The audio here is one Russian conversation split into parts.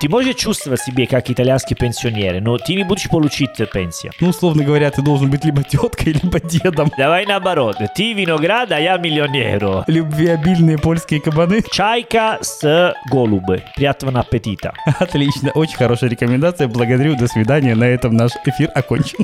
ты можешь чувствовать себя как итальянский пенсионер, но ты не будешь получить пенсию. Ну, условно говоря, ты должен быть либо теткой, либо дедом. Давай наоборот. Ты виноград, а я миллионер. Любвеобильные польские кабаны. Чайка с голубы. Приятного аппетита. Отлично, очень хорошая рекомендация. Благодарю, до свидания. На этом наш эфир окончен.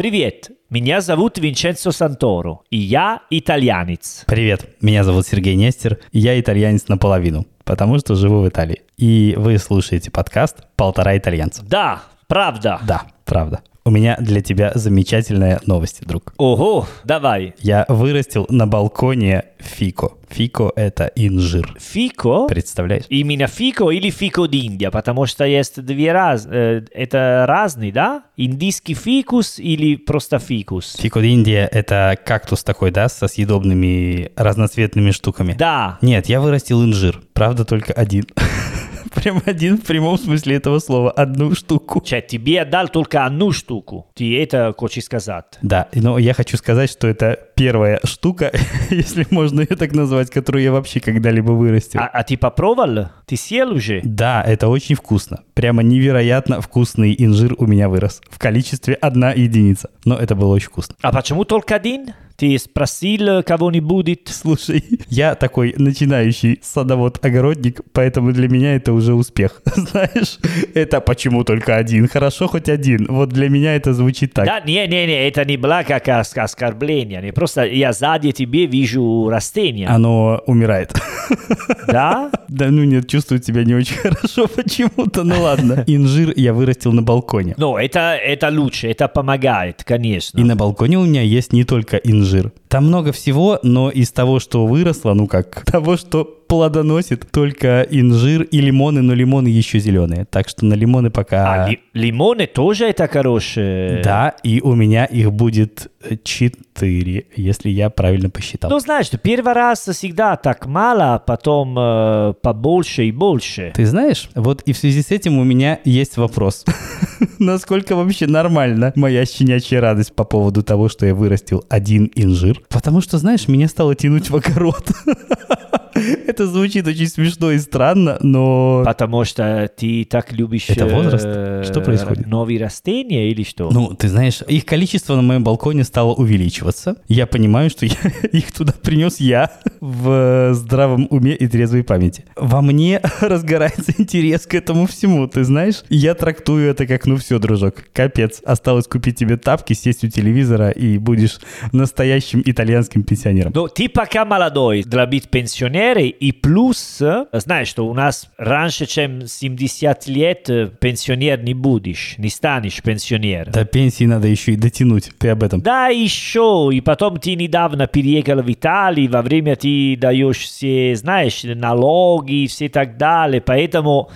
Привет, меня зовут Винченцо Санторо, и я итальянец. Привет, меня зовут Сергей Нестер, и я итальянец наполовину, потому что живу в Италии. И вы слушаете подкаст «Полтора итальянца». Да, правда. Да, правда. У меня для тебя замечательная новость, друг. Ого, давай. Я вырастил на балконе фико. Фико – это инжир. Фико? Представляешь? Именно фико или фико d'Инdia, потому что есть две раз... Э, это разные, да? Индийский фикус или просто фикус? Фико d'Инdia – это кактус такой, да, со съедобными разноцветными штуками? Да. Нет, я вырастил инжир. Правда, только один. Прям один в прямом смысле этого слова. Одну штуку. Че, тебе отдал только одну штуку. Ты это хочешь сказать? Да, но я хочу сказать, что это первая штука, если можно ее так назвать, которую я вообще когда-либо вырастил. А, а ты попробовал? Ты съел уже? Да, это очень вкусно. Прямо невероятно вкусный инжир у меня вырос. В количестве одна единица. Но это было очень вкусно. А почему только один? Ты спросил кого-нибудь? Слушай, я такой начинающий садовод-огородник, поэтому для меня это уже успех. Знаешь, это почему только один? Хорошо, хоть один. Вот для меня это звучит так. Да, не-не-не, это не было как оскорбление. Не просто я сзади тебе вижу растение. Оно умирает. Да? Да ну нет, чувствую себя не очень хорошо почему-то, ну ладно. Инжир я вырастил на балконе. Ну, это, это лучше, это помогает, конечно. И на балконе у меня есть не только инжир жир. Там много всего, но из того, что выросло, ну как, того, что плодоносит только инжир и лимоны, но лимоны еще зеленые. Так что на лимоны пока... А ли, лимоны тоже это хорошие? Да, и у меня их будет 4, если я правильно посчитал. Ну, знаешь, первый раз всегда так мало, а потом э, побольше и больше. Ты знаешь, вот и в связи с этим у меня есть вопрос. Насколько вообще нормально моя щенячья радость по поводу того, что я вырастил один инжир? Потому что, знаешь, меня стало тянуть в огород. Это звучит очень смешно и странно, но... Потому что ты так любишь... Это возраст? э, Что происходит? Новые растения или что? Ну, ты знаешь, их количество на моем балконе стало увеличиваться. Я понимаю, что я их туда принес я в здравом уме и трезвой памяти. Во мне разгорается интерес к этому всему, ты знаешь? Я трактую это как, ну все, дружок, капец. Осталось купить тебе тапки, сесть у телевизора и будешь настоящим итальянским пенсионером. Ну, ты пока молодой для быть пенсионером, и плюс, знаешь, что у нас раньше, чем 70 лет, э, пенсионер не будешь, не станешь пенсионером. До пенсии надо еще и дотянуть. Ты об этом. Да, еще. И потом ты недавно переехал в Италию, во время ты даешь все, знаешь, налоги и все так далее. Поэтому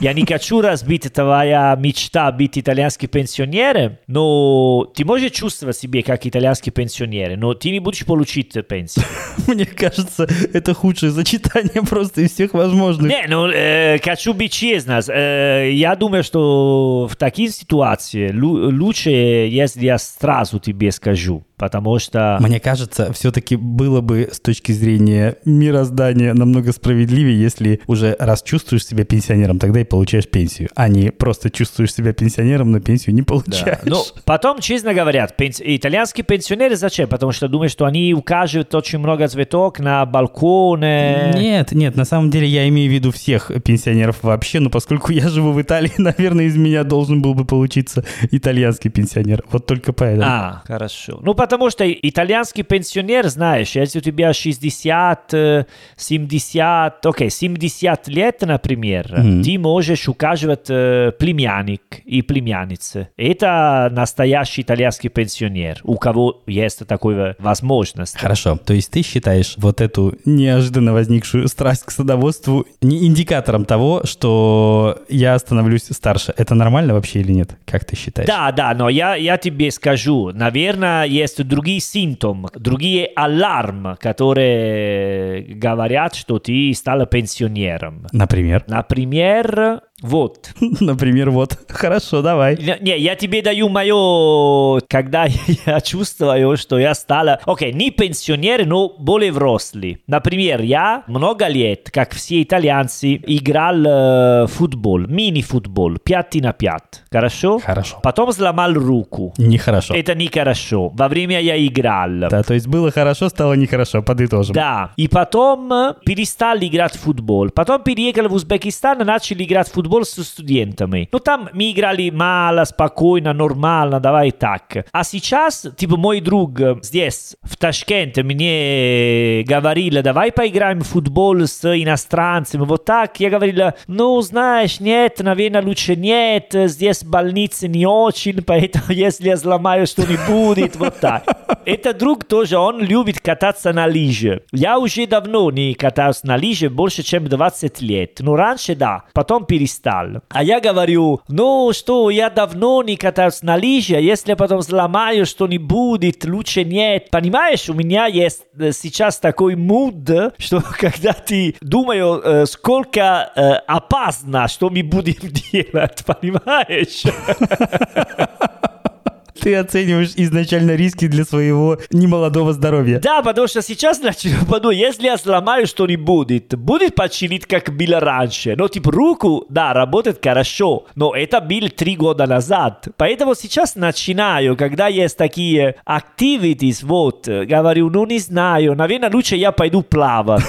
я не хочу разбить твоя мечта быть итальянским пенсионером, но ты можешь чувствовать себя как итальянский пенсионер, но ты не будешь получить пенсию. Мне кажется, это худшее сочетание просто из всех возможных. Не, ну, э, хочу быть честным. Э, я думаю, что в таких ситуациях лу- лучше, если я сразу тебе скажу. Потому что... Мне кажется, все-таки было бы с точки зрения мироздания намного справедливее, если уже раз чувствуешь себя пенсионером, тогда и получаешь пенсию, а не просто чувствуешь себя пенсионером, но пенсию не Да. получаешь. Ну, потом, честно говорят, пенс- итальянские пенсионеры зачем? Потому что думают, что они укажут очень много цветок на балконе. Нет, нет, на самом деле я имею в виду всех пенсионеров вообще, но поскольку я живу в Италии, наверное, из меня должен был бы получиться итальянский пенсионер. Вот только поэтому. А, хорошо. Ну, потому что итальянский пенсионер, знаешь, если у тебя 60, э, 70, окей, 70 лет, например, Мгм. ты можешь указывать э, племянник и племянница. Это настоящий итальянский пенсионер, у кого есть такая возможность. Хорошо, то есть ты считаешь вот эту неожиданно возникшую страсть к садоводству не индикатором того, что я становлюсь старше. Это нормально вообще или нет? Как ты считаешь? Да, да, но я, я тебе скажу, наверное, есть другие симптомы, другие алармы, которые говорят, что ты стал пенсионером. Например? Например, Вот. Например, вот. Хорошо, давай. Не, я тебе даю мое, когда я чувствую, что я стала, окей, не пенсионер, но более взрослый. Например, я много лет, как все итальянцы, играл э, футбол, мини-футбол, 5 на 5. Хорошо? Хорошо. Потом сломал руку. Нехорошо. Это нехорошо. Во время я играл. Да, то есть было хорошо, стало нехорошо, подытожим. Да. И потом э, перестал играть в футбол. Потом переехал в Узбекистан и начал играть в футбол с студентами. Но там мы играли мало, спокойно, нормально, давай так. А сейчас, типа, мой друг здесь, в Ташкенте, мне говорил, давай поиграем в футбол с иностранцами. Вот так. Я говорил, ну, знаешь, нет, наверное, лучше нет. Здесь больницы не очень, поэтому если я сломаю что-нибудь, вот так. Это друг тоже, он любит кататься на лыжи. Я уже давно не катаюсь на лыжи, больше, чем 20 лет. Но раньше, да, потом перестал. А я говорю, ну что, я давно не катаюсь на лыжи, а если потом сломаю что-нибудь, лучше нет. Понимаешь, у меня есть э, сейчас такой муд, что когда ты думаю, э, сколько э, опасно, что мы будем делать, понимаешь? Ты оцениваешь изначально риски для своего немолодого здоровья. Да, потому что сейчас начну подумать, если я сломаю что-нибудь, будет починить, как было раньше. Но типа руку, да, работает хорошо, но это было три года назад. Поэтому сейчас начинаю, когда есть такие activities, вот, говорю, ну не знаю, наверное, лучше я пойду плавать.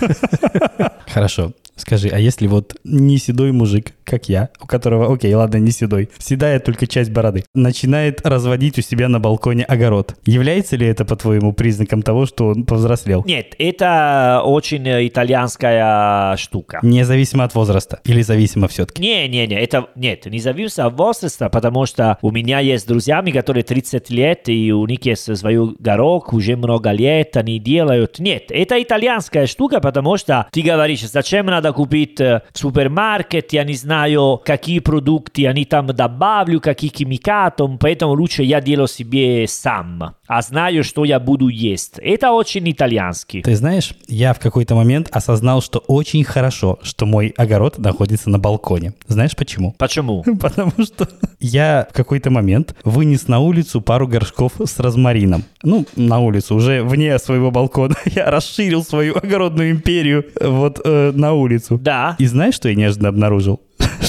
Хорошо. Скажи, а если вот не седой мужик, как я, у которого, окей, ладно, не седой, седая только часть бороды, начинает разводить у себя на балконе огород, является ли это, по-твоему, признаком того, что он повзрослел? Нет, это очень итальянская штука. Независимо от возраста? Или зависимо все-таки? Не-не-не, это нет, независимо от возраста, потому что у меня есть друзьями, которые 30 лет, и у них есть свой горок, уже много лет, они делают. Нет, это итальянская штука, потому что ты говоришь, зачем надо купить в супермаркете, я не знаю, какие продукты они там добавлю, какие химикатом, поэтому лучше я делаю себе сам. А знаю, что я буду есть. Это очень итальянский. Ты знаешь, я в какой-то момент осознал, что очень хорошо, что мой огород находится на балконе. Знаешь почему? Почему? Потому что я в какой-то момент вынес на улицу пару горшков с розмарином. Ну, на улицу, уже вне своего балкона. Я расширил свою огородную империю вот э, на улицу. Да. И знаешь, что я неожиданно обнаружил?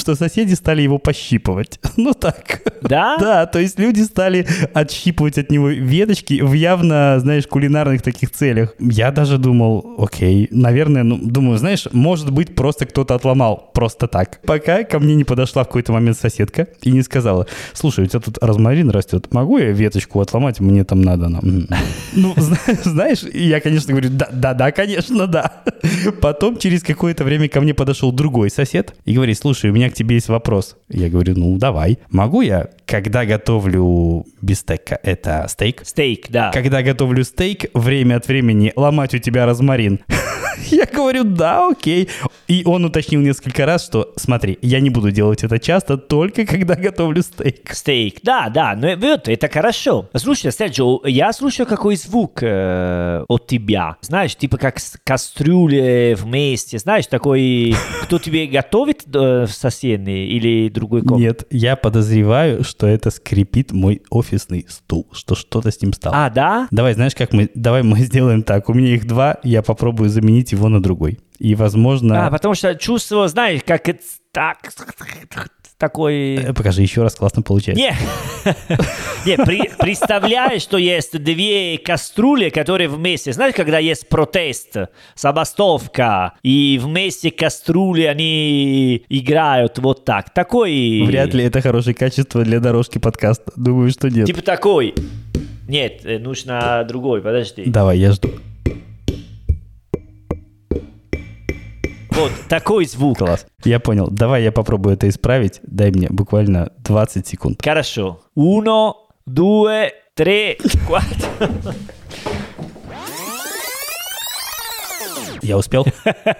Что соседи стали его пощипывать. Ну так. Да? Да, то есть люди стали отщипывать от него веточки в явно, знаешь, кулинарных таких целях. Я даже думал, окей, наверное, ну, думаю, знаешь, может быть, просто кто-то отломал. Просто так. Пока ко мне не подошла в какой-то момент соседка и не сказала, слушай, у тебя тут розмарин растет, могу я веточку отломать? Мне там надо. Ну, знаешь, я, конечно, говорю, да, да, да, конечно, да. Потом через какое-то время ко мне подошел другой сосед и говорит, слушай, у меня к тебе есть вопрос. Я говорю, ну, давай. Могу я, когда готовлю бистека, это стейк? Стейк, да. Когда готовлю стейк, время от времени ломать у тебя розмарин. Я говорю, да, окей. И он уточнил несколько раз, что, смотри, я не буду делать это часто, только когда готовлю стейк. Стейк, да, да, но вот, это хорошо. Слушай, Серджо, я слушаю какой звук э, от тебя. Знаешь, типа как кастрюли вместе, знаешь, такой, кто тебе готовит э, в соседней или другой комнате? Нет, я подозреваю, что это скрипит мой офисный стул, что что-то с ним стало. А, да? Давай, знаешь, как мы, давай мы сделаем так. У меня их два, я попробую заменить его на другой. И, возможно... А, потому что чувство, знаешь, как это так, такой... Э, Покажи еще раз, классно получается. Не, не при, представляешь, что есть две кастрюли, которые вместе... Знаешь, когда есть протест, забастовка, и вместе кастрюли они играют вот так. Такой... Вряд ли это хорошее качество для дорожки подкаста. Думаю, что нет. Типа такой. Нет, э, нужно другой, подожди. Давай, я жду. Вот, такой звук. Класс. Я понял. Давай я попробую это исправить. Дай мне буквально 20 секунд. Хорошо. Uno, due, tre, quattro. Я успел.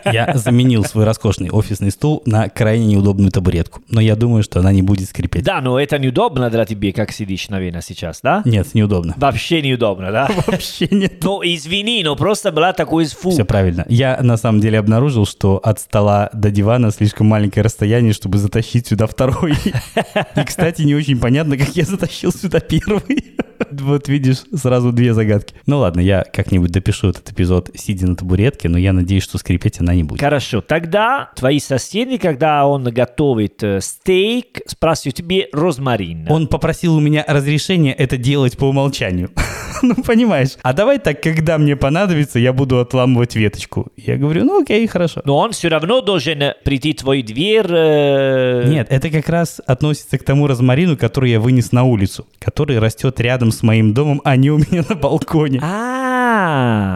Я заменил свой роскошный офисный стул на крайне неудобную табуретку. Но я думаю, что она не будет скрипеть. Да, но это неудобно для тебя, как сидишь, наверное, сейчас, да? Нет, неудобно. Вообще неудобно, да? Вообще нет. Ну, извини, но просто была такой звук. Все правильно. Я на самом деле обнаружил, что от стола до дивана слишком маленькое расстояние, чтобы затащить сюда второй. И, кстати, не очень понятно, как я затащил сюда первый. Вот видишь, сразу две загадки. Ну ладно, я как-нибудь допишу этот эпизод, сидя на табуретке, но я надеюсь, что скрипеть она не будет. Хорошо, тогда твои соседи, когда он готовит э, стейк, спрашивают тебе розмарин. Он попросил у меня разрешения это делать по умолчанию. ну, понимаешь. А давай так, когда мне понадобится, я буду отламывать веточку. Я говорю, ну окей, хорошо. Но он все равно должен прийти в твою дверь. э, Нет, это как раз относится к тому розмарину, который я вынес на улицу, который растет рядом с моим домом, а не у меня на балконе. А,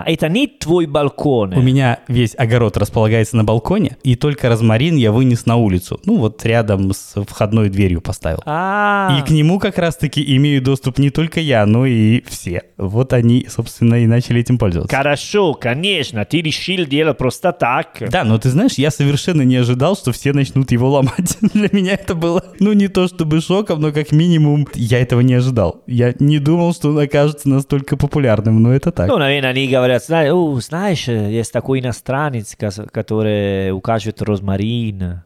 это не твой балкон. У меня весь огород располагается на балконе, и только розмарин я вынес на улицу. Ну, вот рядом с входной дверью поставил. А, И к нему как раз-таки имею доступ не только я, но и все. Вот они, собственно, и начали этим пользоваться. хорошо, конечно, ты решил делать просто так. Да, но ты знаешь, я совершенно не ожидал, что все начнут его ломать. Для меня это было, ну, не то чтобы шоком, но как минимум я этого не ожидал. Я не думал, что он окажется настолько популярным, но это так. Ну, наверное, они говорят, знаешь, «О, знаешь, есть такой иностранец, кос- который укажет розмарин.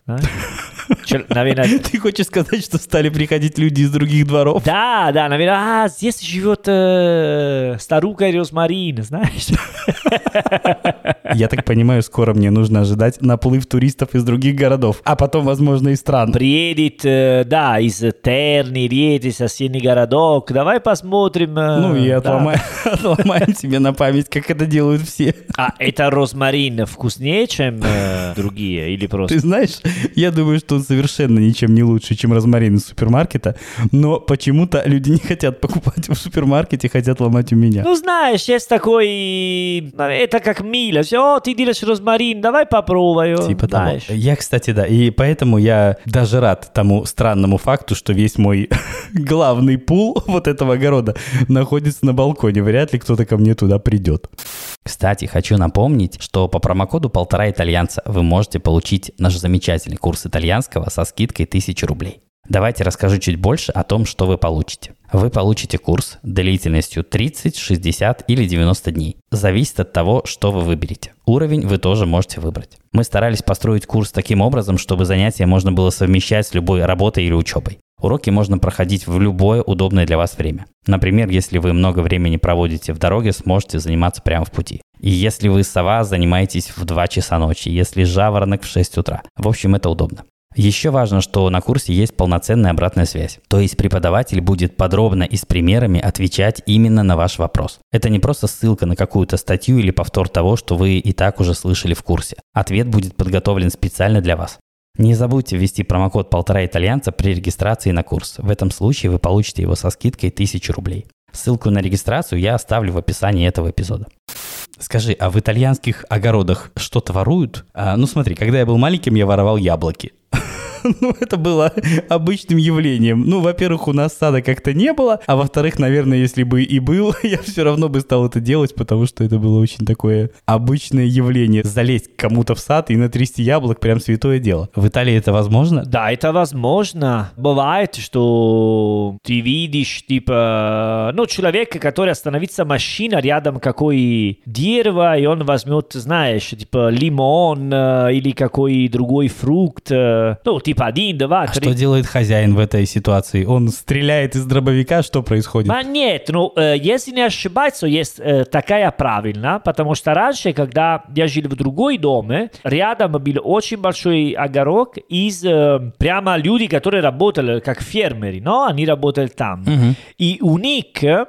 Знаешь?» Чел- Наверное, Ты хочешь сказать, что стали приходить люди из других дворов? да, да, наверное, а, здесь живет э, старуха Розмарин, знаешь? Я так понимаю, скоро мне нужно ожидать наплыв туристов из других городов, а потом, возможно, и стран. Приедет, э, да, из Терни, Риети, соседний городок. Давай посмотрим. э, Ну и да. отломаем, отломаем себе на память, как это делают все. А это розмарин вкуснее, чем э, другие? Или Ты просто... знаешь, я думаю, что он совершенно ничем не лучше, чем розмарин из супермаркета, но почему-то люди не хотят покупать в супермаркете, хотят ломать у меня. Ну, знаешь, есть такой... Это как мило. Все, ты делаешь розмарин, давай попробую. Типа того. Знаешь. Я, кстати, да. И поэтому я даже рад тому странному факту, что весь мой главный пул вот этого огорода находится на балконе. Вряд ли кто-то ко мне туда придет. Кстати, хочу напомнить, что по промокоду полтора итальянца вы можете получить наш замечательный курс итальянского со скидкой 1000 рублей. Давайте расскажу чуть больше о том, что вы получите. Вы получите курс длительностью 30, 60 или 90 дней. Зависит от того, что вы выберете. Уровень вы тоже можете выбрать. Мы старались построить курс таким образом, чтобы занятия можно было совмещать с любой работой или учебой. Уроки можно проходить в любое удобное для вас время. Например, если вы много времени проводите в дороге, сможете заниматься прямо в пути. И если вы сова, занимаетесь в 2 часа ночи, если жаворонок в 6 утра. В общем, это удобно. Еще важно, что на курсе есть полноценная обратная связь. То есть преподаватель будет подробно и с примерами отвечать именно на ваш вопрос. Это не просто ссылка на какую-то статью или повтор того, что вы и так уже слышали в курсе. Ответ будет подготовлен специально для вас. Не забудьте ввести промокод полтора итальянца при регистрации на курс. В этом случае вы получите его со скидкой 1000 рублей. Ссылку на регистрацию я оставлю в описании этого эпизода. Скажи, а в итальянских огородах что-то воруют? А, ну смотри, когда я был маленьким, я воровал яблоки. Ну, это было обычным явлением. Ну, во-первых, у нас сада как-то не было, а во-вторых, наверное, если бы и был, я все равно бы стал это делать, потому что это было очень такое обычное явление. Залезть кому-то в сад и натрясти яблок прям святое дело. В Италии это возможно? Да, это возможно. Бывает, что ты видишь, типа, ну, человека, который остановится машина рядом какой дерево, и он возьмет, знаешь, типа, лимон э, или какой другой фрукт. э, ну, типа, один, два, А три. что делает хозяин в этой ситуации? Он стреляет из дробовика, что происходит? А нет, ну, э, если не ошибаюсь, есть э, такая правильно, потому что раньше, когда я жил в другой доме, рядом был очень большой огород из э, прямо люди, которые работали как фермеры, но они работали там. И у них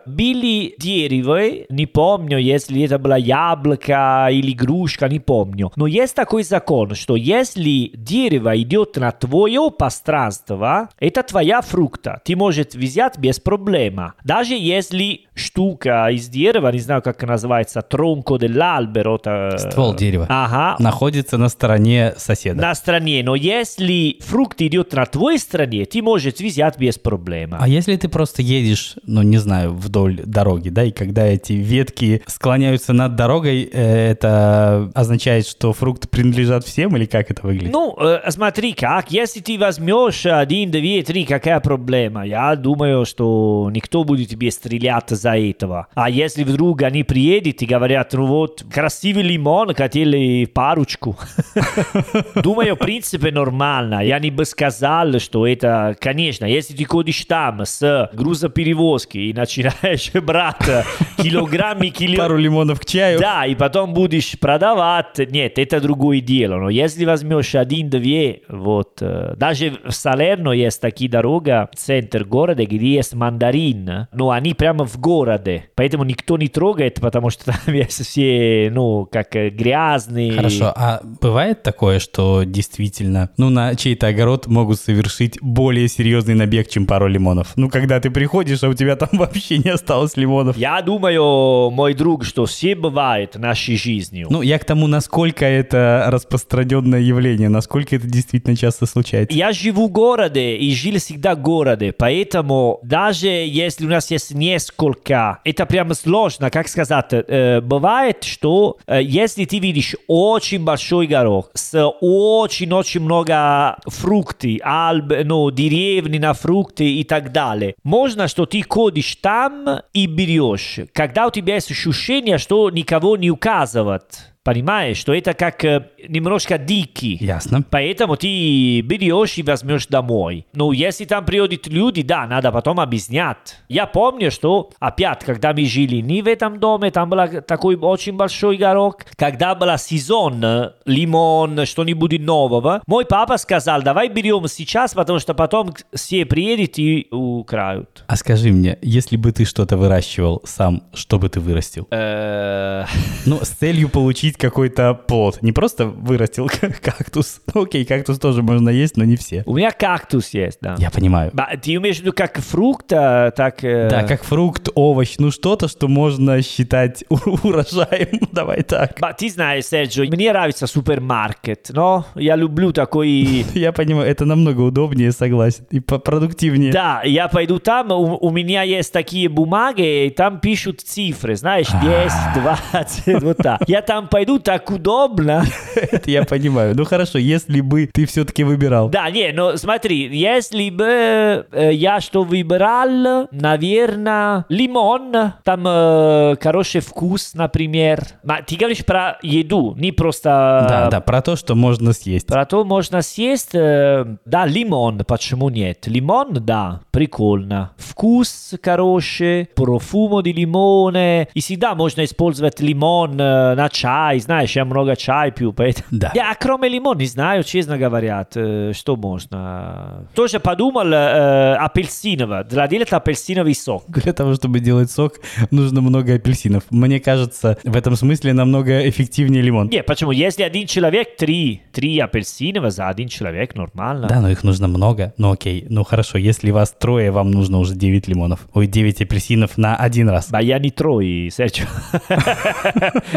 были деревья, не помню, если это было яблоко или грушка, не помню. Но есть такой закон, что если дерево идет на твое пространство, это твоя фрукта. Ты можешь взять без проблема. Даже если штука из дерева, не знаю, как называется, тронко dell'albero. то- Ствол дерева. Ага. Находится на стороне соседа. На стороне, но если фрукт идет на твоей стороне, ты можешь взять без проблема. А если ты просто едешь, ну не знаю, вдоль дороги, да, и когда эти ветки склоняются над дорогой, э, это означает, что фрукты принадлежат всем или как это выглядит? Ну, э, смотри как, если ты возьмешь один, две, три, какая проблема? Я думаю, что никто будет тебе стрелять за этого. А если вдруг они приедут и говорят, ну вот, красивый лимон, хотели парочку. Думаю, в принципе, нормально. Я не бы сказал, что это, конечно, если ты ходишь там с грузоперевозки и начинаешь брать килограммы, кило... Пару лимонов к чаю. Да, и потом будешь продавать. Нет, это другое дело. Но если возьмешь один-две, вот, даже в Салерно есть такие дорога, центр города, где есть мандарин, но они прямо в городе. Поэтому никто не трогает, потому что там есть все, ну, как э, грязные. Хорошо, а бывает такое, что действительно, ну, на чей-то огород могут совершить более серьезный набег, чем пару лимонов? Ну, когда ты приходишь, а у тебя там вообще не осталось лимонов. Я думаю, мой друг, что все бывает нашей жизнью. Ну, я к тому, насколько это распространенное явление, насколько это действительно часто случается. Я живу в городе и жил всегда в городе, поэтому даже если у нас есть несколько, это прямо сложно, как сказать, э, бывает, что э, если ты видишь очень большой горох с очень-очень много фруктов, альб, ну, деревни на фрукты и так далее, можно, что ты ходишь там и берешь, когда у тебя есть ощущение, что никого не указывает. Понимаешь, что это как э, немножко дикий. Ясно. Поэтому ты берешь и возьмешь домой. Ну, если там приходят люди, да, надо потом объяснять. Я помню, что опять, когда мы жили не в этом доме, там был такой очень большой горох. Когда был сезон, э, лимон, что-нибудь нового, мой папа сказал, давай берем сейчас, потому что потом все приедут и украют. А скажи мне, если бы ты что-то выращивал сам, что бы ты вырастил? Э, Ну, с целью получить какой-то плод. Не просто вырастил кактус. Ну, окей, кактус тоже можно есть, но не все. У меня кактус есть, да. Я понимаю. Ты имеешь в виду как фрукт, а, так... э, Да, как фрукт, овощ, ну что-то, что можно считать урожаем. Давай так. Ба, ты знаешь, Серджо, мне нравится супермаркет, но я люблю такой... Я понимаю, это намного удобнее, согласен. И продуктивнее. Да, я пойду там, у, у меня есть такие бумаги, и там пишут цифры, знаешь, 10, 20, вот так. Я там пойду, так удобно. Это я понимаю. Ну хорошо, если бы ты все-таки выбирал. Да, не, но смотри, если бы э, я что выбирал, наверное, лимон, там э, хороший вкус, например. Ма, ты говоришь про еду, не просто... Да, да, про то, что можно съесть. Про то можно съесть, э, да, лимон, почему нет? Лимон, да, прикольно. Вкус хороший, профумо di limone. И всегда можно использовать лимон э, на чай, знаешь, я много чай пью, поэтому... Да. Я кроме лимона не знаю, честно говоря, э, что можно. Тоже подумал э, апельсиново, для делать апельсиновый сок. Для того, чтобы делать сок, нужно много апельсинов. Мне кажется, в этом смысле намного эффективнее лимон. Не, почему? Если один человек, три, три апельсинова за один человек, нормально. Да, но их нужно много. Ну окей, ну хорошо, если вас трое, вам нужно уже 9 лимонов. Ой, 9 апельсинов на один раз. Да я не трое, Серджо.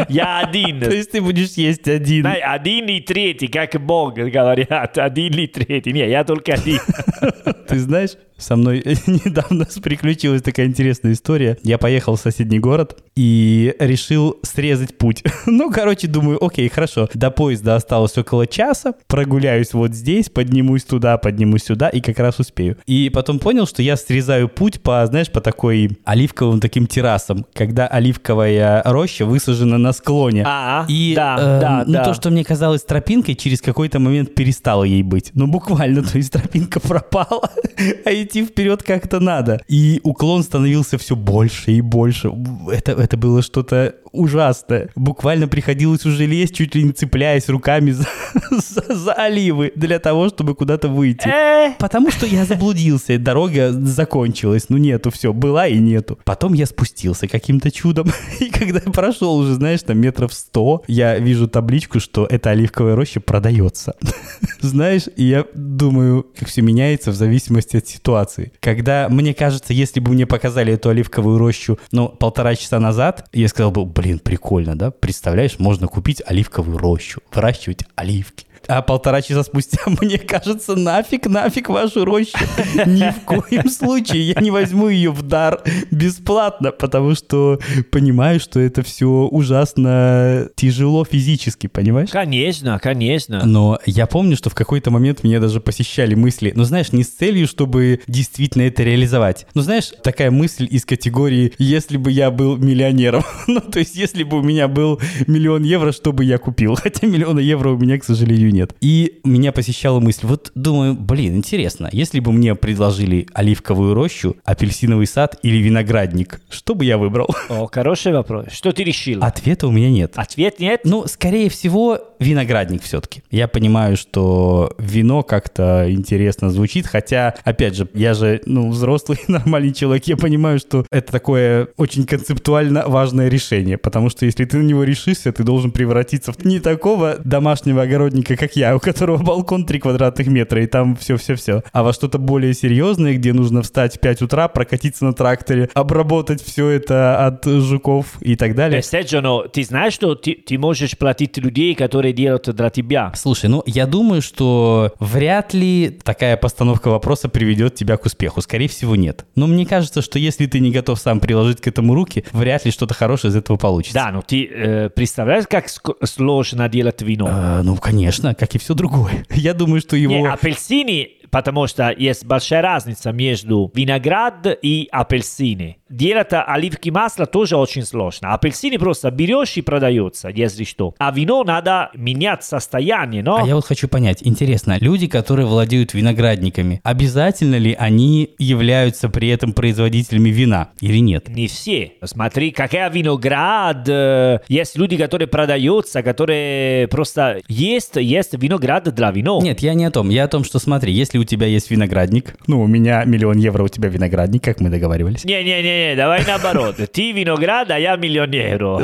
Я один. То есть ты будешь есть один. Знаешь, один и третий, как Бог говорят, один и третий. Не, я только один. Ты знаешь, со мной недавно приключилась такая интересная история. Я поехал в соседний город и решил срезать путь. Ну, короче, думаю, окей, хорошо. До поезда осталось около часа. Прогуляюсь вот здесь, поднимусь туда, поднимусь сюда и как раз успею. И потом понял, что я срезаю путь по, знаешь, по такой оливковым таким террасам, когда оливковая роща высажена на склоне. А, И да, э, да, ну, да. то, что мне казалось тропинкой, через какой-то момент перестало ей быть. Ну, буквально, то есть тропинка пропала, а идти вперед как-то надо. И уклон становился все больше и больше. Это, это было что-то ужасное. Буквально приходилось уже лезть, чуть ли не цепляясь руками за, за, за оливы для того, чтобы куда-то выйти. Э, Потому что я заблудился, дорога закончилась, ну нету, все, была и нету. Потом я спустился каким-то чудом, и когда я прошел уже, знаешь, там метров сто, я вижу табличку, что эта оливковая роща продается. Знаешь, и я думаю, как все меняется в зависимости от ситуации. Когда, мне кажется, если бы мне показали эту оливковую рощу, ну, полтора часа назад, я сказал бы, блин, прикольно, да? Представляешь, можно купить оливковую рощу, выращивать оливки. А полтора часа спустя мне кажется, нафиг, нафиг вашу рощу. Ни в коем случае я не возьму ее в дар бесплатно, потому что понимаю, что это все ужасно тяжело физически, понимаешь? Конечно, конечно. Но я помню, что в какой-то момент меня даже посещали мысли, ну знаешь, не с целью, чтобы действительно это реализовать. Ну знаешь, такая мысль из категории «если бы я был миллионером». ну то есть если бы у меня был миллион евро, что бы я купил? Хотя миллиона евро у меня, к сожалению, нет. И меня посещала мысль, вот думаю, блин, интересно, если бы мне предложили оливковую рощу, апельсиновый сад или виноградник, что бы я выбрал? О, хороший вопрос. Что ты решил? Ответа у меня нет. Ответ нет? Ну, скорее всего, виноградник все-таки. Я понимаю, что вино как-то интересно звучит, хотя, опять же, я же, ну, взрослый, нормальный человек, я понимаю, что это такое очень концептуально важное решение, потому что если ты на него решишься, ты должен превратиться в не такого домашнего огородника, как я, у которого балкон 3 квадратных метра, и там все-все-все, а во что-то более серьезное, где нужно встать в 5 утра, прокатиться на тракторе, обработать все это от жуков и так далее. Э, Серджо, но ты знаешь, что ты, ты можешь платить людей, которые делают для тебя? Слушай, ну я думаю, что вряд ли такая постановка вопроса приведет тебя к успеху. Скорее всего, нет. Но мне кажется, что если ты не готов сам приложить к этому руки, вряд ли что-то хорошее из этого получится. Да, но ты э, представляешь, как ск- сложно делать вино? Э, ну, конечно, как и все другое. Я думаю, что его... Не, апельсины, потому что есть большая разница между виноград и апельсины. Делать оливки масла тоже очень сложно. Апельсины просто берешь и продается, если что. А вино надо менять состояние, но... А я вот хочу понять, интересно, люди, которые владеют виноградниками, обязательно ли они являются при этом производителями вина или нет? Не все. Смотри, какая виноград. э, Есть люди, которые продаются, которые просто есть, есть виноград для вино. Нет, я не о том. Я о том, что смотри, если у тебя есть виноградник, ну, у меня миллион евро, у тебя виноградник, как мы договаривались. Не-не-не, давай наоборот. Ты виноград, а я миллион евро.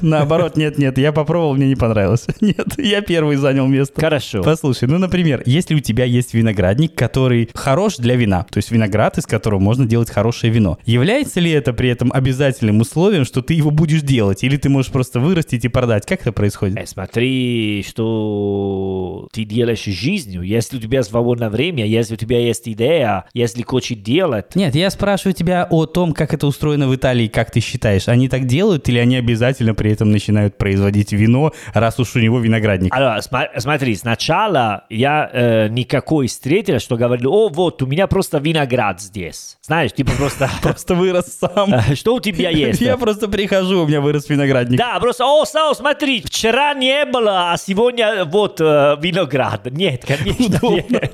Наоборот, нет-нет, я попробовал, мне не понравилось. Нет, я первый занял место. Хорошо. Послушай, ну, например, если у тебя есть виноградник, который хорош для вина, то есть виноград, из которого можно делать хорошее вино, является ли это при этом обязательным условием, что ты его будешь делать, или ты можешь просто вырастить и продать? Как это происходит? Э, смотри, что ты делаешь жизнью. Если у тебя свободное время, если у тебя есть идея, если хочешь делать. Нет, я спрашиваю тебя о том, как это устроено в Италии, как ты считаешь, они так делают или они обязательно при этом начинают производить вино, раз уж у него виноградник? Alors, сма- смотри, сначала я э, никакой встретил, что говорил, о, вот, у меня просто виноград здесь. Знаешь, типа просто... Просто вырос сам. э, Что у тебя есть? Я просто прихожу, у меня вырос виноградник. Да, просто, о, Сау, смотри, вчера не было, а сегодня вот э, виноград. Нет, конечно, нет.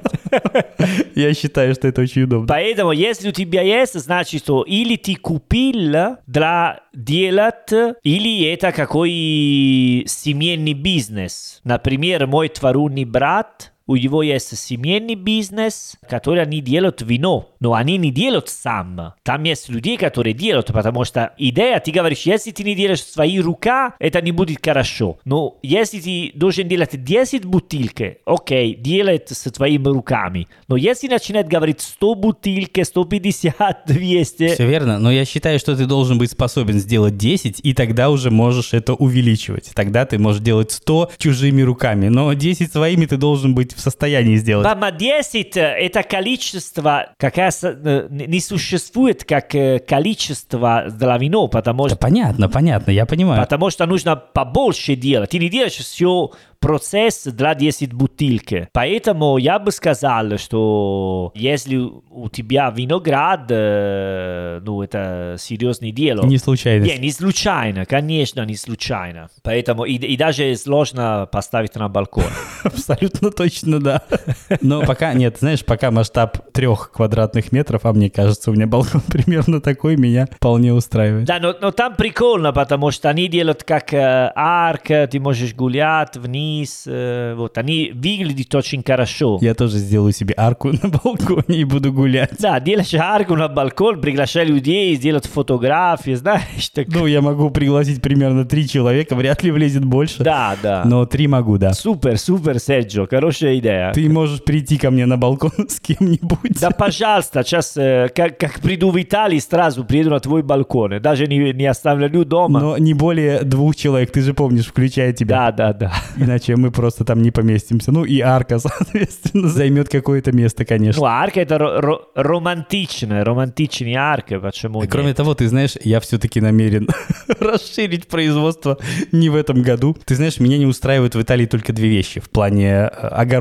Я считаю, что это очень удобно. Поэтому, если у тебя есть, значит, что или ты купил для делать, или это какой семейный бизнес. Например, мой творунный брат, у него есть семейный бизнес, который они делают вино, но они не делают сам. Там есть люди, которые делают, потому что идея, ты говоришь, если ты не делаешь свои рука, это не будет хорошо. Но если ты должен делать 10 бутылки, окей, делай это с твоими руками. Но если начинает говорить 100 бутылки, 150, 200, Все верно, но я считаю, что ты должен быть способен сделать 10, и тогда уже можешь это увеличивать. Тогда ты можешь делать 100 чужими руками, но 10 своими ты должен быть в состоянии сделать. Мама 10 э, это количество, какая э, не существует как э, количество для вино, потому Да что, понятно, понятно, я понимаю. потому что нужно побольше делать. Ты не делаешь все процесс для 10 бутылки. Поэтому я бы сказал, что если у тебя виноград, э, ну, это серьезное дело. Не случайно. Не, не случайно, конечно, не случайно. Поэтому и, и даже сложно поставить на балкон. Абсолютно точно. Логично, да. Но пока, нет, знаешь, пока масштаб трех квадратных метров, а мне кажется, у меня балкон примерно такой, меня вполне устраивает. Да, но, но там прикольно, потому что они делают как э, арк, ты можешь гулять вниз, э, вот, они выглядят очень хорошо. Я тоже сделаю себе арку на балконе и буду гулять. Да, делаешь арку на балкон, приглашай людей, сделать фотографии, знаешь, так... Ну, я могу пригласить примерно три человека, вряд ли влезет больше. Да, да. Но три могу, да. Супер, супер, Серджо, хорошая идея. Ты можешь прийти ко мне на балкон с кем-нибудь. Да, пожалуйста, сейчас, э, как, как приду в Италии, сразу приеду на твой балкон. Даже не, не оставлю дома. Но не более двух человек, ты же помнишь, включая тебя. Да, да, да. Иначе мы просто там не поместимся. Ну и арка, соответственно, займет какое-то место, конечно. Ну, арка это ро- ро- романтичная, романтичные арки, почему И Кроме нет? того, ты знаешь, я все-таки намерен расширить производство не в этом году. Ты знаешь, меня не устраивают в Италии только две вещи в плане э,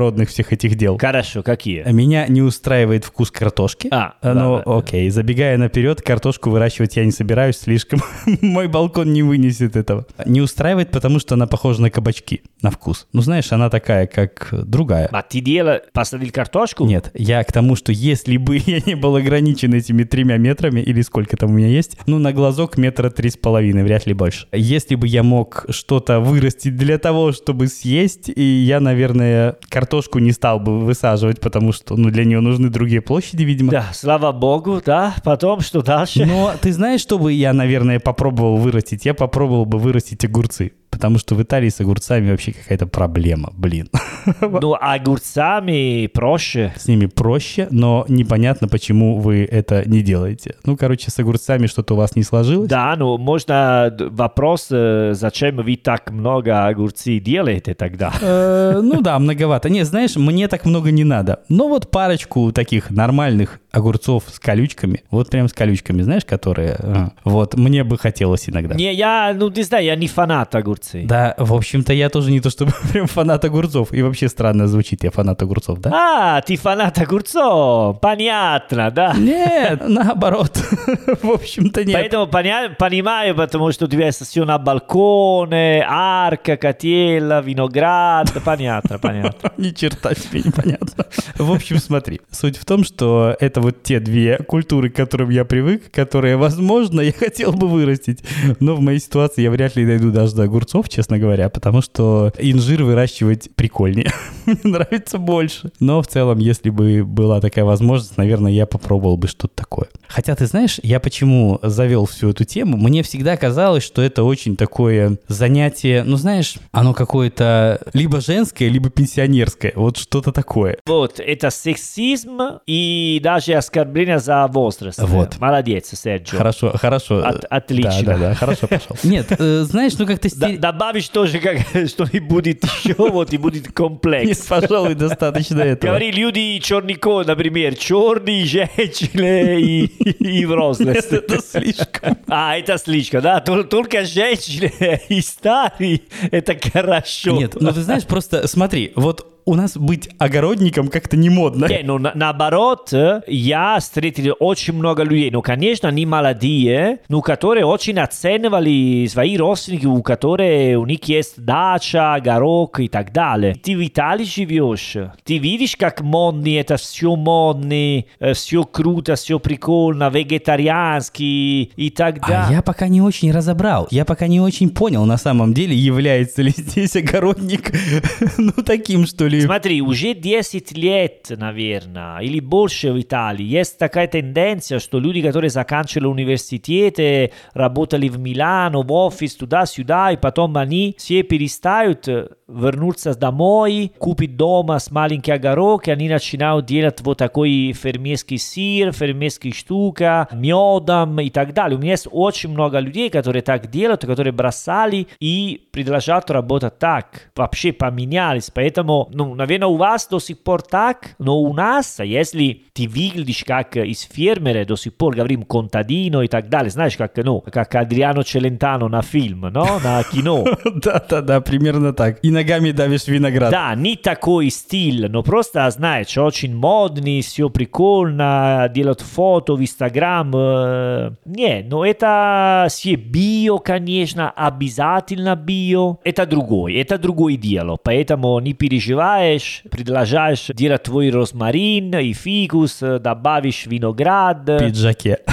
огородных всех этих дел. Хорошо, какие? Меня не устраивает вкус картошки. А, да, Ну, да, да. окей, забегая наперед, картошку выращивать я не собираюсь, слишком мой балкон не вынесет этого. Не устраивает, потому что она похожа на кабачки на вкус. Ну, знаешь, она такая, как другая. Ma ti дела посадил картошку? Нет, я к тому, что если бы я не был ограничен этими тремя метрами, или сколько там у меня есть, ну, на глазок метра три с половиной, вряд ли больше. Если бы я мог что-то вырастить для того, чтобы съесть, и я, наверное, картошку не стал бы высаживать, потому что, ну, для нее нужны другие площади, видимо. Да, слава богу, да. Потом что дальше? Но ты знаешь, что бы я, наверное, попробовал вырастить? Я попробовал бы вырастить огурцы. Потому что в Италии с огурцами вообще какая-то проблема, блин. Ну, огурцами проще. С ними проще, но непонятно, почему вы это не делаете. Ну, короче, с огурцами что-то у вас не сложилось. Да, ну, можно вопрос, э, зачем вы так много огурцов делаете тогда? Э, Ну да, многовато. Не, знаешь, мне так много не надо. Но вот парочку таких нормальных огурцов с колючками, вот прям с колючками, знаешь, которые... э, Вот, мне бы хотелось иногда. Не, я, ну, не знаю, я не фанат огурцей. Да, в общем-то, я тоже не то чтобы прям фанат огурцов. И вообще странно звучит, я фанат огурцов, да? А, ты фанат огурцов, понятно, да? Нет, наоборот. В общем-то, нет. Поэтому поня- понимаю, потому что у тебя все на балконе, арка, котела, виноград, понятно, понятно. Ни черта себе непонятно. В общем, смотри. Суть в том, что это вот те две культуры, к которым я привык, которые, возможно, я хотел бы вырастить. Но в моей ситуации я вряд ли дойду даже до огурцов, честно говоря, потому что инжир выращивать прикольнее. Мне нравится больше. Но в целом, если бы была такая возможность, наверное, я попробовал бы что-то такое. Хотя, ты знаешь, я почему завел всю эту тему? Мне всегда казалось, что это очень такое занятие, ну, знаешь, оно какое-то либо женское, либо пенсионерское. Вот что-то такое. Вот, это сексизм и даже оскорбление за возраст. Вот. Молодец, Серджио. Хорошо, хорошо. От- отлично. Да, да, да, хорошо пошел. Нет, э, знаешь, ну как-то... Да- стере- добавишь тоже, как, что не будет еще, вот и будет Нет, комплекс. пожалуй, достаточно этого. Говори, люди чернико, например, черные женщины и, и взрослость. Нет, это слишком. А, это слишком, да? Тол- Только женщины и старые, это хорошо. Нет, ну ты знаешь, просто смотри, вот у нас быть огородником как-то не модно. Не, ну, на- наоборот, э, я встретил очень много людей, ну, конечно, они молодые, но которые очень оценивали свои родственники, у которых у них есть дача, огород и так далее. Ты в Италии живешь, ты видишь, как модно это все модно, все круто, все прикольно, вегетарианский и так далее. А я пока не очень разобрал. Я пока не очень понял, на самом деле, является ли здесь огородник, ну, таким, что ли. Смотри, уже 10 лет, наверное, или больше в Италии, есть такая тенденция, что люди, которые заканчивали университеты, работали в Милано, в офис, туда-сюда, и потом они все перестают э, вернуться домой, купить дома с маленький огород, и они начинают делать вот такой фермерский сыр, фермерские штука, медом и так далее. У меня есть очень много людей, которые так делают, которые бросали и продолжают работать так. Вообще поменялись. Поэтому, ну, наверное, у вас до сих пор так, но у нас, если ты выглядишь как из фермера, до сих пор говорим контадино и так далее, знаешь, как, ну, как Адриано Челентано на фильм, no? на кино. Да-да-да, примерно так. И ногами давишь виноград. Да, не такой стиль, но просто, знаешь, очень модный, все прикольно, делают фото в Инстаграм. э, Не, но это все био, конечно, обязательно био. Это другое, это другое дело. Поэтому не переживай, покупаешь, предложаешь делать твой розмарин и фикус, добавишь виноград. пиджаке.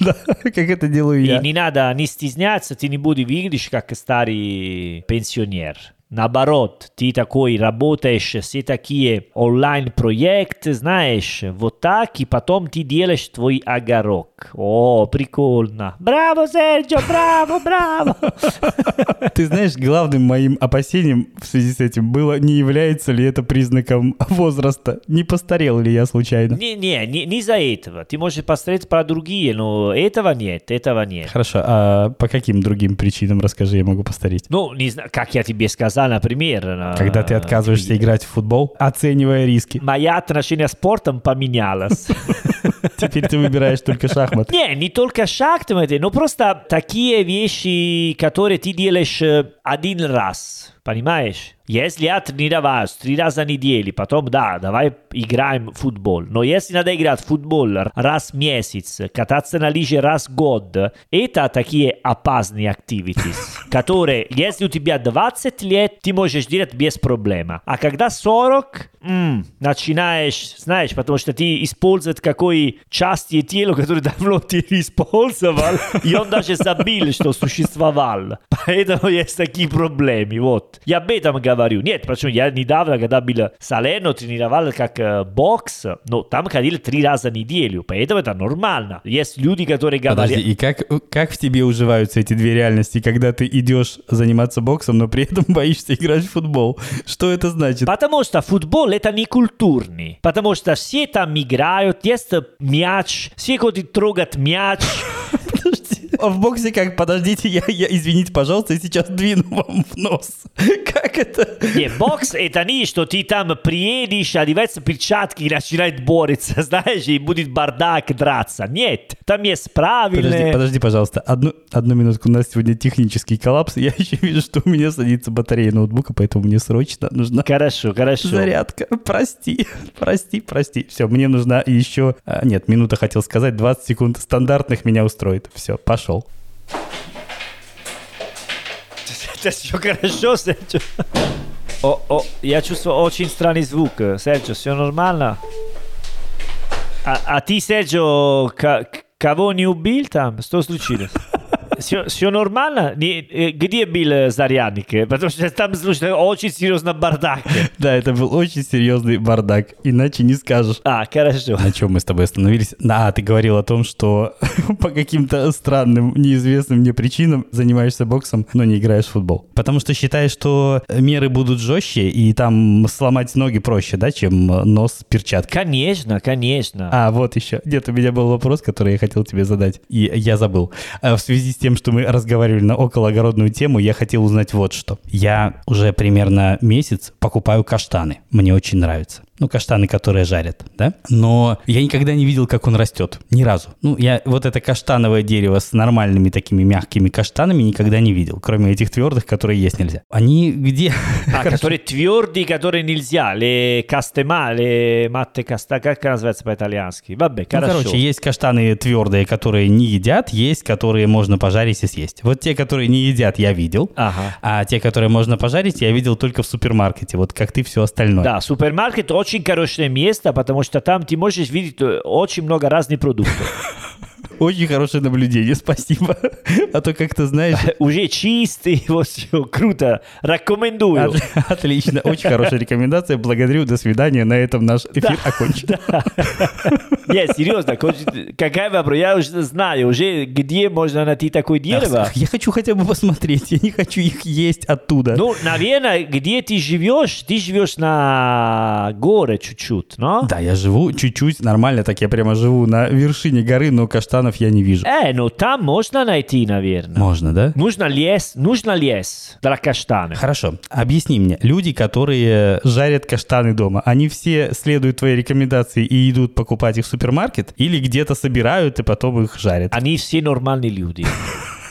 Да, как это делаю И я. не надо не стесняться, ты не будешь выглядеть как старый пенсионер. Наоборот, ты такой работаешь, все такие онлайн-проекты, знаешь, вот так, и потом ты делаешь твой огорок. О, прикольно. Браво, Серджо, браво, браво. Ты знаешь, главным моим опасением в связи с этим было, не является ли это признаком возраста. Не постарел ли я случайно? Не-не, не, не за этого. Ты можешь посмотреть про другие, но этого нет, этого нет. Хорошо, а по каким другим причинам, расскажи, я могу постареть? Ну, не знаю, как я тебе сказал, например. на- Когда ты отказываешься играть в футбол, оценивая риски. Моя отношение с спортом поменялось. Теперь ты выбираешь только шахмат. Не, не только шахматы, но просто такие вещи, которые ты делаешь э, один раз. Понимаешь? Если я тренироваюсь три раза в неделю, потом да, давай играем в футбол. Но если надо играть в футбол раз в месяц, кататься на лыжи раз в год, это такие опасные activities, которые, если у тебя 20 лет, ты можешь делать без проблем. А когда 40, м, начинаешь, знаешь, потому что ты используешь какой части тела, которые давно ты использовал, и он даже забыл, что существовал. Поэтому есть такие проблемы, вот. Я об этом говорю. Нет, почему? Я недавно, когда был Салено, тренировал как э, бокс, но там ходил три раза в неделю, поэтому это нормально. Есть люди, которые говорят... Подожди, и как, как в тебе уживаются эти две реальности, когда ты идешь заниматься боксом, но при этом боишься играть в футбол? Что это значит? Потому что футбол это не культурный. Потому что все там играют, есть мяч, все ходят трогать мяч. Подожди. А в боксе как? Подождите, я, я, извините, пожалуйста, я сейчас двину вам в нос. Как это? Не, бокс это не, что ты там приедешь, одевается перчатки и начинает бороться, знаешь, и будет бардак драться. Нет, там есть Подожди, правильные... подожди, пожалуйста. Одну, одну минутку. У нас сегодня технический коллапс. Я еще вижу, что у меня садится батарея ноутбука, поэтому мне срочно нужна Хорошо, хорошо. зарядка. Прости, прости, прости. Все, мне нужна еще... а, нет, минута хотел сказать, 20 секунд стандартных меня устроит. Все, пошел. Это все хорошо, Серджо. О, о, я чувствую очень странный звук. Серджо, все нормально? А, а ты, к- кого не убил там? Что случилось? Все, нормально? Не, где был э, зарядник? Потому что там слушай, очень серьезно бардак. Да, это был очень серьезный бардак, иначе не скажешь. А, хорошо. На чем мы с тобой остановились? Да, ты говорил о том, что по каким-то странным, неизвестным мне причинам занимаешься боксом, но не играешь в футбол. Потому что считаешь, что меры будут жестче, и там сломать ноги проще, да, чем нос перчатки. Конечно, конечно. А, вот еще. Где-то у меня был вопрос, который я хотел тебе задать, и я забыл. А В связи с тем, что мы разговаривали на окологородную тему, я хотел узнать вот что. Я уже примерно месяц покупаю каштаны. Мне очень нравится. Ну, каштаны, которые жарят, да? Но я никогда не видел, как он растет. Ни разу. Ну, я вот это каштановое дерево с нормальными такими мягкими каштанами никогда не видел, кроме этих твердых, которые есть нельзя. Они где? А, которые твердые, которые нельзя. Le castema, le matte casta, как называется по-итальянски? Vabbè, Ну, короче, есть каштаны твердые, которые не едят, есть, которые можно пожарить и съесть. Вот те, которые не едят, я видел. Ага. А те, которые можно пожарить, я видел только в супермаркете. Вот как ты все остальное. Да, супермаркет очень хорошее место, потому что там ты можешь видеть э, очень много разных продуктов. Очень хорошее наблюдение, спасибо. А то как-то знаешь... Уже чистый, вот все, круто. Рекомендую. От- Отлично, очень хорошая рекомендация. Благодарю, до свидания. На этом наш эфир окончен. Нет, серьезно, какая вопрос? Я уже знаю, уже где можно найти такое дерево. Я хочу хотя бы посмотреть, я не хочу их есть оттуда. Ну, наверное, где ты живешь, ты живешь на горе чуть-чуть, но? Да, я живу чуть-чуть нормально, так я прямо живу на вершине горы, но каштанов я не вижу. Э, ну там можно найти, наверное. Можно, да? Нужно лес, нужно лес для каштана. Хорошо, объясни мне, люди, которые жарят каштаны дома, они все следуют твоей рекомендации и идут покупать их в супермаркет или где-то собирают и потом их жарят? Они все нормальные люди.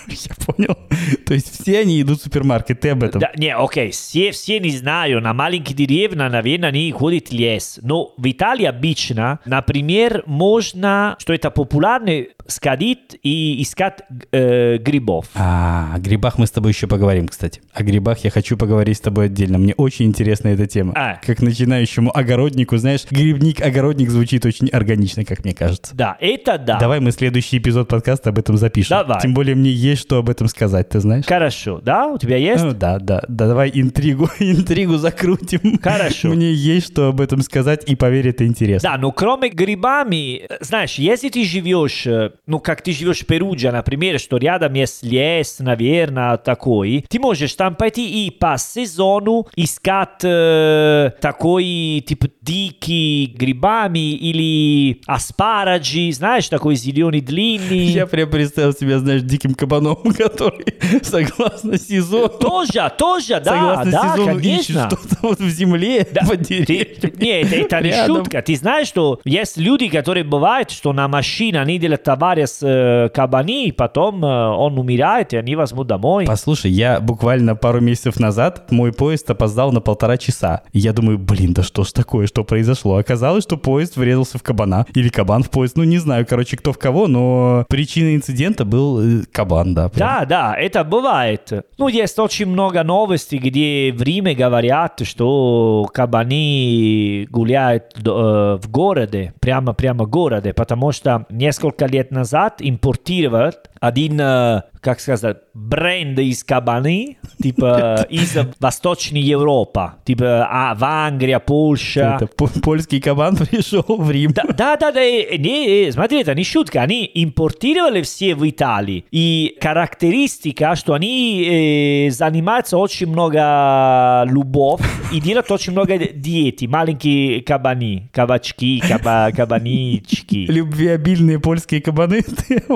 Я понял. То есть все они идут в супермаркет, ты об этом. Да, не, окей, все, все не знаю, на маленькие деревни, наверное, они ходят в лес. Но в Италии обычно, например, можно, что это популярно, сходить и искать э, грибов. А, о грибах мы с тобой еще поговорим, кстати. О грибах я хочу поговорить с тобой отдельно. Мне очень интересна эта тема. А. Как начинающему огороднику, знаешь, грибник-огородник звучит очень органично, как мне кажется. Да, это да. Давай мы следующий эпизод подкаста об этом запишем. Давай. Тем более мне есть что об этом сказать, ты знаешь? Хорошо, да? У тебя есть? Ну, да, да, да, давай интригу, интригу закрутим. Хорошо. Мне есть что об этом сказать, и поверь, это интересно. Да, но кроме грибами, знаешь, если ты живешь, э, ну, как ты живешь в Перудже, например, что рядом есть лес, наверное, такой, ты можешь там пойти и по сезону искать э, такой, типа, дикий грибами или аспараджи, знаешь, такой зеленый длинный. Я прям представил себя, знаешь, диким кабаном, который, согласно сезону, Тоже, тоже, да, да, ищет конечно. что-то вот в земле, под Ты- деревьями. не, это, это не шутка. Ты знаешь, что есть люди, которые бывают, что на машине они делают товары с э, кабани, потом э, он умирает, и они возьмут домой. Послушай, я буквально пару месяцев назад, мой поезд опоздал на полтора часа. Я думаю, блин, да что ж такое, что произошло? Оказалось, что поезд врезался в кабана. Или кабан в поезд. Ну, не знаю, короче, кто в кого, но причиной инцидента был э, кабан, да. прям. Да, да, это бывает. Ну, есть очень много новостей, где в Риме говорят, что кабани гуляют э, в городе, прямо прямо в городе, потому что несколько лет назад импортировал один, э, как сказать, бренд из кабаны, типа из Восточной Европы, типа а, в Англия, Польша. Это по- польский кабан пришел в Рим. Да, да, да, да, не, смотри, это не шутка, они импортировали все в Италии. И характеристика, что они э, занимаются очень много любовь и делают очень много диеты, маленькие кабани, кабачки, каба, кабанички. Любвеобильные польские кабаны.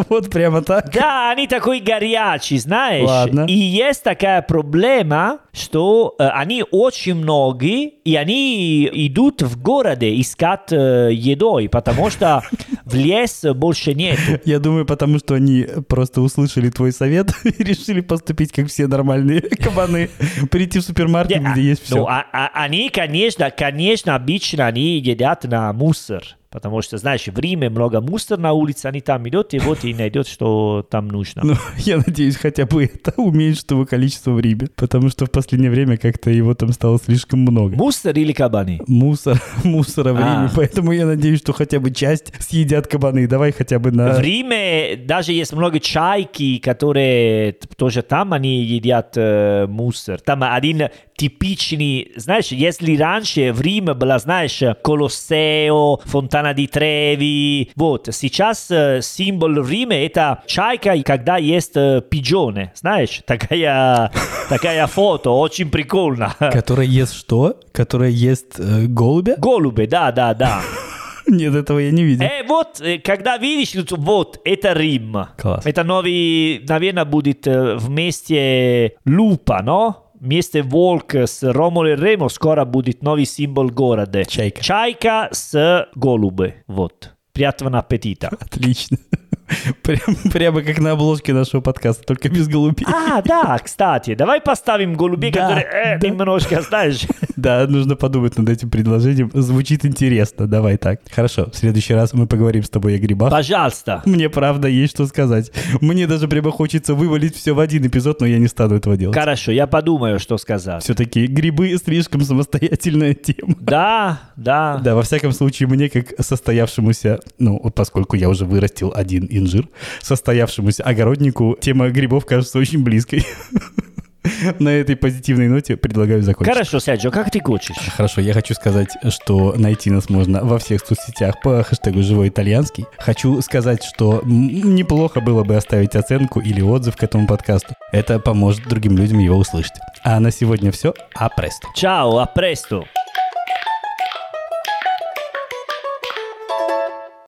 Вот прямо так. Да, они такой горячий, знаешь. Ладно. И есть такая проблема, что э, они очень многие, и они идут в городе искать э, едой, потому что в лес больше нет. Я думаю, потому что они просто услышали твой совет и решили поступить, как все нормальные кабаны. Прийти в супермаркет, где есть все. Ну, а- а- они, конечно, конечно, обычно они едят на мусор. Потому что, знаешь, в Риме много мусора на улице, они там идут, и вот и найдет, что там нужно. Ну, я надеюсь, хотя бы это уменьшит его количество в Риме, потому что в последнее время как-то его там стало слишком много. Мусор или кабаны? Мусор, мусора в А. Риме, поэтому я надеюсь, что хотя бы часть съедят кабаны. Давай хотя бы на... В Риме даже есть много чайки, которые тоже там они едят э, мусор. Там один типичный, знаешь, если раньше в Риме было, знаешь, Колоссео, Фонтана di Треви, вот, сейчас символ в Риме это чайка, когда есть пиджоны, знаешь, такая, такая фото, очень прикольно. Которая ест что? Которая ест э, голубя? Голуби, да, да, да. Нет, этого я не видел. Э, вот, когда видишь, вот, это Рим. Класс. Это новый, наверное, будет вместе Лупа, но? Вместе волк с Ромул и Ремо скоро будет новый символ города. Чайка. Чайка с голубы. Вот. Приятного аппетита. Отлично. Прям, прямо как на обложке нашего подкаста, только без голубей. А, да, кстати, давай поставим голубей, Да, которые э, да. немножко, знаешь. Да, нужно подумать над этим предложением. Звучит интересно. Давай так. Хорошо, в следующий раз мы поговорим с тобой о грибах. Пожалуйста. Мне правда есть что сказать. Мне даже прямо хочется вывалить все в один эпизод, но я не стану этого делать. Хорошо, я подумаю, что сказать. Все-таки грибы слишком самостоятельная тема. Да, да. Да, во всяком случае, мне как состоявшемуся, ну, поскольку я уже вырастил один инжир, состоявшемуся огороднику, тема грибов кажется очень близкой. На этой позитивной ноте предлагаю закончить. Хорошо, Серджио, как ты хочешь? Хорошо, я хочу сказать, что найти нас можно во всех соцсетях по хэштегу «Живой итальянский». Хочу сказать, что неплохо было бы оставить оценку или отзыв к этому подкасту. Это поможет другим людям его услышать. А на сегодня все. А престо. Ciao, a presto.